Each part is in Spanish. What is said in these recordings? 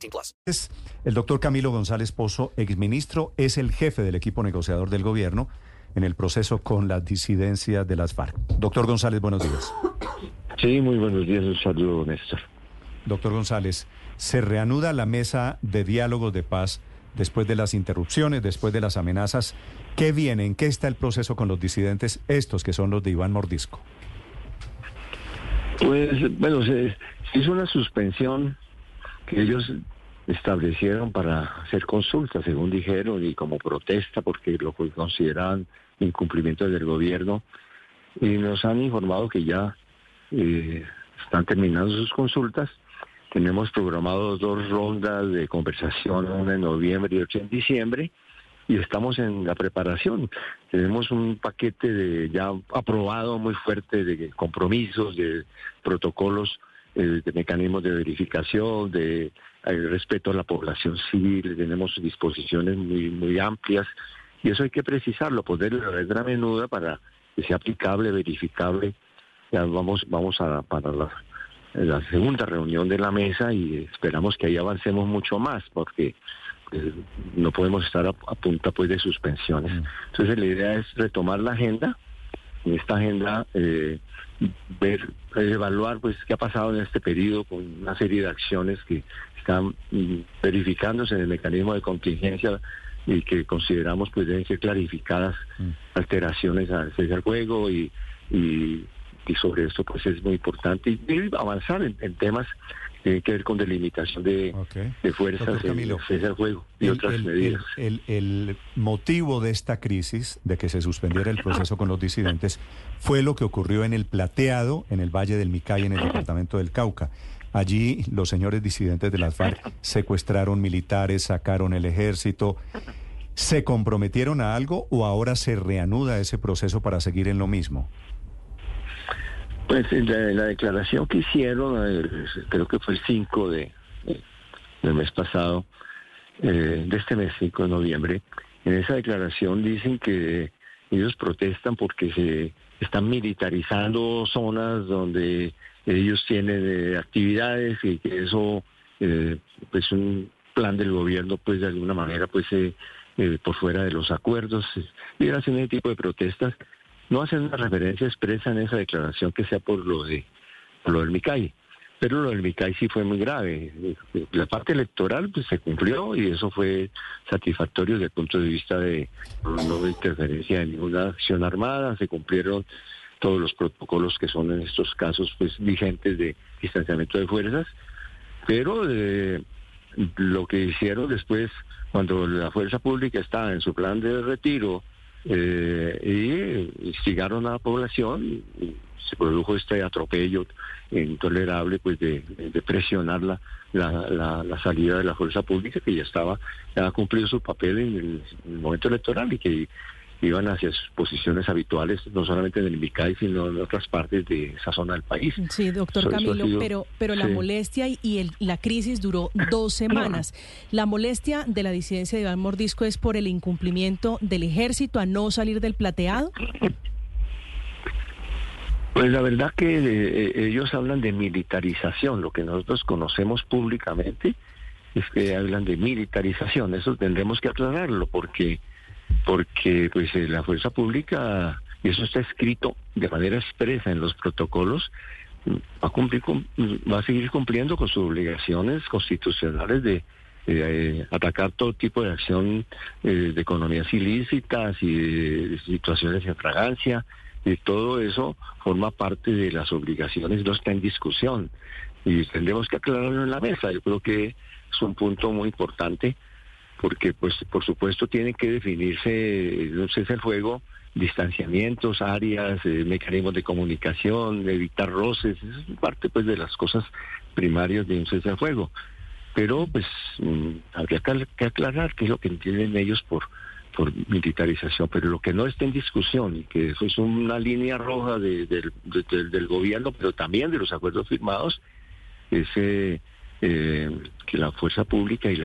18 plus. Es el doctor Camilo González Pozo, exministro, es el jefe del equipo negociador del gobierno en el proceso con la disidencia de las FARC. Doctor González, buenos días. Sí, muy buenos días, un saludo, Néstor. Doctor González, se reanuda la mesa de diálogos de paz después de las interrupciones, después de las amenazas. ¿Qué viene? ¿En qué está el proceso con los disidentes, estos que son los de Iván Mordisco? Pues, bueno, se hizo una suspensión ellos establecieron para hacer consultas, según dijeron, y como protesta, porque lo que consideraban incumplimiento del gobierno. Y nos han informado que ya eh, están terminando sus consultas. Tenemos programados dos rondas de conversación, una en noviembre y otra en diciembre, y estamos en la preparación. Tenemos un paquete de ya aprobado muy fuerte de compromisos, de protocolos, eh, de mecanismos de verificación, de eh, respeto a la población civil. Tenemos disposiciones muy muy amplias y eso hay que precisarlo, ponerle la letra menuda para que sea aplicable, verificable. Ya vamos vamos a para la la segunda reunión de la mesa y esperamos que ahí avancemos mucho más porque eh, no podemos estar a, a punta pues de suspensiones. Entonces la idea es retomar la agenda, en esta agenda eh, ver, evaluar pues qué ha pasado en este periodo con una serie de acciones que están mm, verificándose en el mecanismo de contingencia y que consideramos pues deben ser clarificadas alteraciones al al juego y, y y sobre esto pues es muy importante y, y avanzar en, en temas que tienen que ver con delimitación de, Ok. de fuerzas, Camilo, el juego y El- otras el- medidas. El, el- el motivo de esta crisis, de que se suspendiera el proceso con los disidentes, fue lo que ocurrió en el Plateado, en el Valle del Micay, en el departamento del Cauca. Allí los señores disidentes de las FARC secuestraron militares, sacaron el ejército. ¿Se comprometieron a algo o ahora se reanuda ese proceso para seguir en lo mismo? Pues en la, declaración que hicieron, eh, creo que fue el 5 de, del mes pasado, eh, de este mes, 5 de noviembre, en esa declaración dicen que ellos protestan porque se están militarizando zonas donde ellos tienen eh, actividades y que eso, eh, pues un plan del gobierno, pues de alguna manera, pues eh, por fuera de los acuerdos, y hacen ese tipo de protestas no hacen una referencia expresa en esa declaración que sea por lo de lo del MICAI. Pero lo del MICAI sí fue muy grave. La parte electoral pues se cumplió y eso fue satisfactorio desde el punto de vista de no interferencia en ninguna acción armada, se cumplieron todos los protocolos que son en estos casos pues vigentes de distanciamiento de fuerzas, pero eh, lo que hicieron después cuando la fuerza pública estaba en su plan de retiro eh, y instigaron a la población y, se produjo este atropello intolerable pues de, presionar la, la, la, salida de la fuerza pública que ya estaba ya ha cumplido su papel en el, en el momento electoral y que iban hacia sus posiciones habituales no solamente en el Micay sino en otras partes de esa zona del país. Sí, doctor Eso- eso ha Camilo, sido- pero, pero la molestia y, y el- la crisis duró dos semanas. La molestia de la disidencia de Iván Mordisco es por el incumplimiento del ejército a no salir del plateado. Pues la verdad que eh, ellos hablan de militarización, lo que nosotros conocemos públicamente es que hablan de militarización, eso tendremos que aclararlo porque porque pues eh, la fuerza pública y eso está escrito de manera expresa en los protocolos va a cumplir con- va a seguir cumpliendo con sus obligaciones constitucionales de eh, atacar todo tipo de acción eh, de economías ilícitas y de situaciones de fragancia y todo eso forma parte de las obligaciones, no está en discusión. Y tendremos que aclararlo en la mesa. Yo creo que es un punto muy importante porque, pues, por supuesto, tiene que definirse un cese al fuego, distanciamientos, áreas, eh, mecanismos de comunicación, evitar roces. Eso es parte, pues, de las cosas primarias de un cese al fuego. Pero pues mm, habría que, aclarar qué es lo que entienden ellos por, por militarización, pero lo que no está en discusión y que eso es una línea roja de- del- de- del- del gobierno, pero también de los acuerdos firmados, es eh, eh, que la fuerza pública y la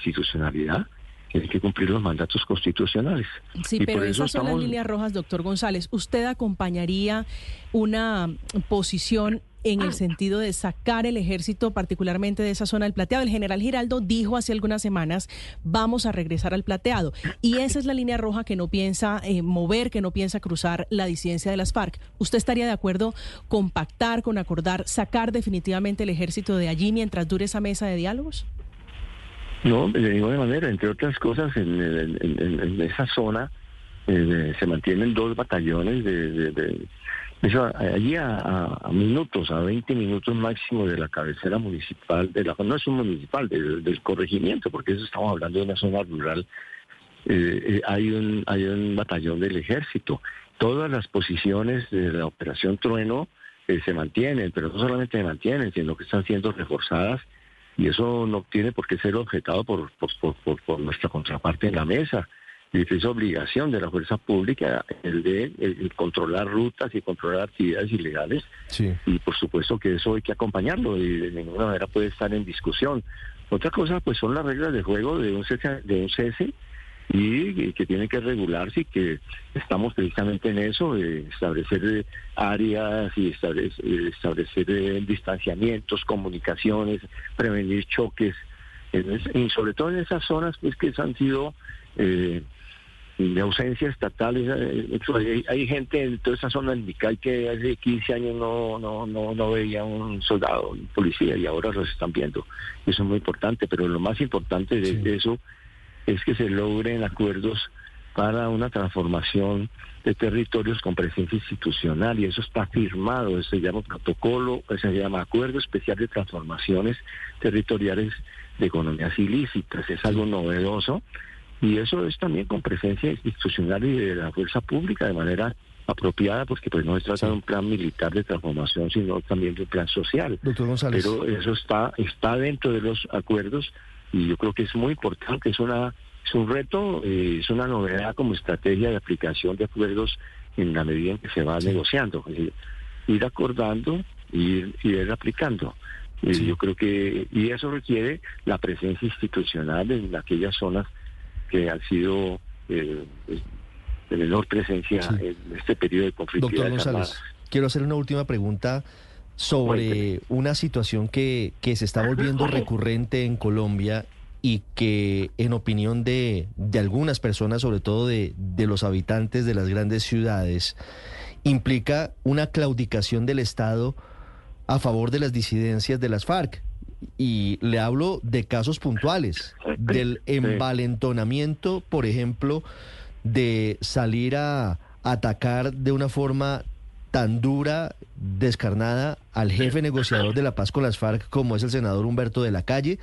Constitucionalidad, tiene que cumplir los mandatos constitucionales. Sí, Y pero por eso esas son las líneas rojas, doctor González. ¿Usted acompañaría una posición en el sentido de sacar el ejército, particularmente de esa zona del plateado? El general Giraldo dijo hace algunas semanas, vamos a regresar al plateado. Y esa es la línea roja que no piensa eh, mover, que no piensa cruzar la disidencia de las FARC. ¿Usted estaría de acuerdo con pactar, con acordar, sacar definitivamente el ejército de allí mientras dure esa mesa de diálogos? No, de ninguna manera. Entre otras cosas, en, esa zona eh, se mantienen dos batallones de... allí a, minutos, a 20 minutos máximo de la cabecera municipal, de la no es un municipal, del, del corregimiento, porque eso estamos hablando de una zona rural, eh, eh, hay, un, hay un batallón del ejército. Todas las posiciones de la Operación Trueno eh, se mantienen, pero no solamente se mantienen, sino que están siendo reforzadas y eso no tiene por qué ser objetado por, por, por, por- por nuestra contraparte en la mesa. Y es obligación de la fuerza pública el de el controlar rutas y controlar actividades ilegales Sí. y por supuesto que eso hay que acompañarlo y de ninguna manera puede estar en discusión. Otra cosa pues son las reglas de juego de un cese, de un cese y, y que tienen que regularse y que estamos precisamente en eso, establecer eh, áreas y establece- eh, establecer, eh, distanciamientos, comunicaciones, prevenir choques, y sobre todo en esas zonas pues que han sido eh, de ausencia estatal. eh, Hay, hay gente en toda esa zona Micay que hace 15 años no, no, no, no veía un soldado, un policía, y ahora los están viendo. Eso es muy importante, pero lo más importante de, de eso es que se logren acuerdos para una transformación de territorios con presencia institucional y eso está firmado, eso se llama protocolo, se llama Acuerdo Especial de Transformaciones Territoriales de Economías Ilícitas, es algo novedoso y eso es también con presencia institucional y de la fuerza pública de manera apropiada porque pues no se trata de un plan militar de transformación sino también de un plan social. Doctor González. Pero eso está está dentro de los acuerdos y yo creo que es muy importante, es una es un reto, eh, es una novedad como estrategia de aplicación de acuerdos en la medida en que se va negociando, decir, ir acordando y ir, ir aplicando. Eh, Yo creo que y eso requiere la presencia institucional en aquellas zonas que han sido eh, de menor presencia Sí. en este periodo de Doctor conflictividad González, quiero hacer una última pregunta sobre una situación que, que se está volviendo recurrente en Colombia y que en opinión de, de algunas personas, sobre todo de, de los habitantes de las grandes ciudades, implica una claudicación del Estado a favor de las disidencias de las FARC. Y le hablo de casos puntuales, del envalentonamiento, por ejemplo, de salir a atacar de una forma tan dura, descarnada al jefe negociador de la paz con las FARC como es el senador Humberto de la Calle,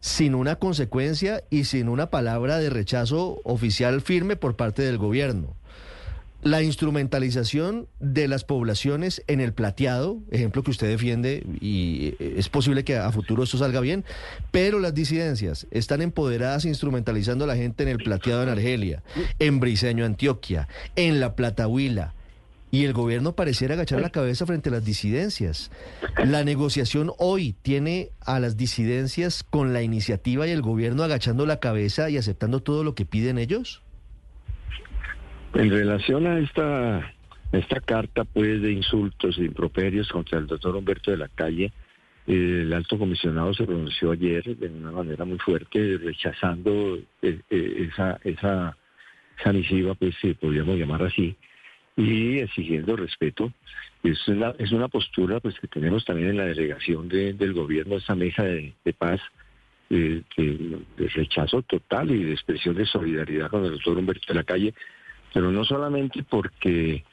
sin una consecuencia y sin una palabra de rechazo oficial firme por parte del gobierno. La instrumentalización de las poblaciones en el plateado, ejemplo que usted defiende, y es posible que a futuro esto salga bien, pero las disidencias están empoderadas instrumentalizando a la gente en el plateado en Argelia, en Briseño, Antioquia, en la Platahuila, y el gobierno pareciera agachar la cabeza frente a las disidencias. La negociación hoy tiene a las disidencias con la iniciativa y el gobierno agachando la cabeza y aceptando todo lo que piden ellos. En relación a esta, esta carta pues de insultos e improperios contra el doctor Humberto de la Calle, el alto comisionado se pronunció ayer de una manera muy fuerte rechazando eh, eh, esa, esa, esa misiva, pues si podríamos llamar así, y exigiendo respeto. Es una, es una postura pues que tenemos también en la delegación de- del gobierno, esa mesa de, paz, eh, de, rechazo total y de expresión de solidaridad con el doctor Humberto de la Calle, pero no solamente porque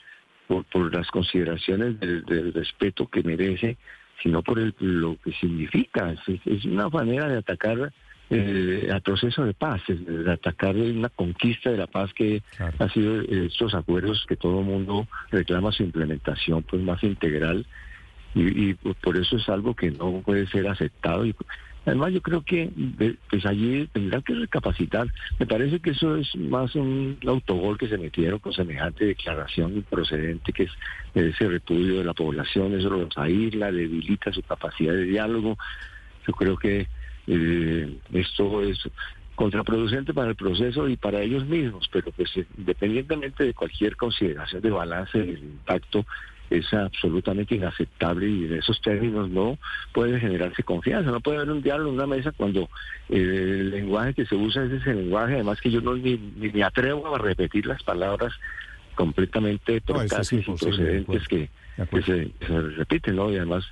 por, las consideraciones del, respeto que merece, sino por el, lo que significa. Es una manera de atacar eh, al proceso de paz, de atacar una conquista de la paz que Claro. ha sido eh, estos acuerdos que todo el mundo reclama su implementación pues más integral y, y, por eso es algo que no puede ser aceptado y además yo creo que pues allí tendrán que recapacitar me parece que eso es más un autogol que se metieron con semejante declaración improcedente que es ese repudio de la población eso los aísla debilita su capacidad de diálogo yo creo que eh, esto es contraproducente para el proceso y para ellos mismos, pero pues eh, independientemente de cualquier consideración de balance del impacto, es absolutamente inaceptable y en esos términos no puede generarse confianza, no puede haber un diálogo en una mesa cuando eh, el lenguaje que se usa es ese lenguaje, además que yo no ni, ni me atrevo a repetir las palabras completamente No, y procedentes que, que se, se repiten, ¿no? Y además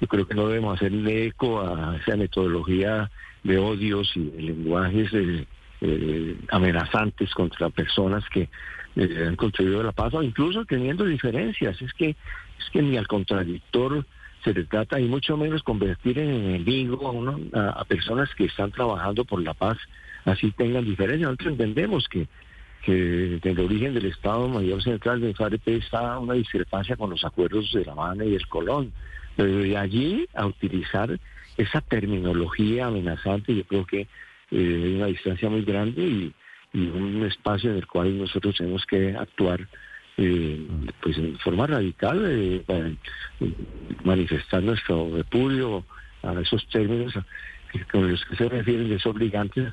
yo creo que no debemos hacerle eco a esa metodología de odios y de lenguajes eh, eh, amenazantes contra personas que eh, han contribuido a la paz o incluso teniendo diferencias. Es que es que ni al contradictor se le trata y mucho menos convertir en enemigo a, uno, a, personas que están trabajando por la paz, así tengan diferencias. Nosotros entendemos que que desde el origen del Estado Mayor Central de FAREP está una discrepancia con los acuerdos de La Habana y el Colón. Pero de allí a utilizar esa terminología amenazante, yo creo que eh, hay una distancia muy grande y, un espacio en el cual nosotros tenemos que actuar eh, pues en forma radical eh, manifestar nuestro repudio a esos términos con los que se refieren desobligantes